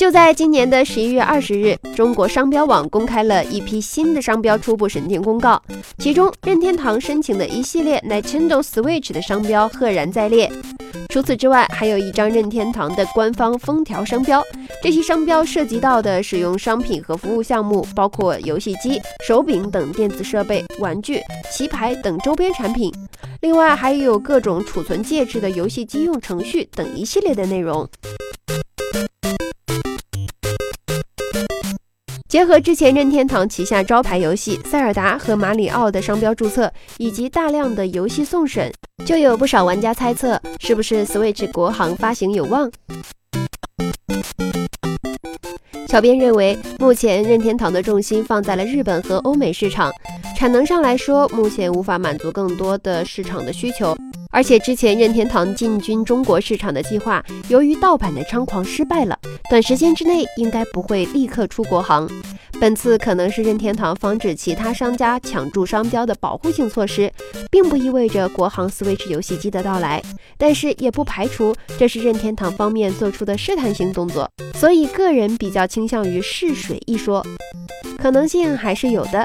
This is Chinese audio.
就在今年的十一月二十日，中国商标网公开了一批新的商标初步审定公告，其中任天堂申请的一系列 Nintendo Switch 的商标赫然在列。除此之外，还有一张任天堂的官方封条商标。这些商标涉及到的使用商品和服务项目，包括游戏机、手柄等电子设备、玩具、棋牌等周边产品。另外，还有各种储存介质的游戏机用程序等一系列的内容。结合之前任天堂旗下招牌游戏《塞尔达》和《马里奥》的商标注册，以及大量的游戏送审，就有不少玩家猜测，是不是 Switch 国行发行有望？小编认为，目前任天堂的重心放在了日本和欧美市场，产能上来说，目前无法满足更多的市场的需求。而且之前任天堂进军中国市场的计划，由于盗版的猖狂失败了，短时间之内应该不会立刻出国行。本次可能是任天堂防止其他商家抢注商标的保护性措施，并不意味着国行 Switch 游戏机的到来，但是也不排除这是任天堂方面做出的试探性动作。所以个人比较倾向于试水一说，可能性还是有的。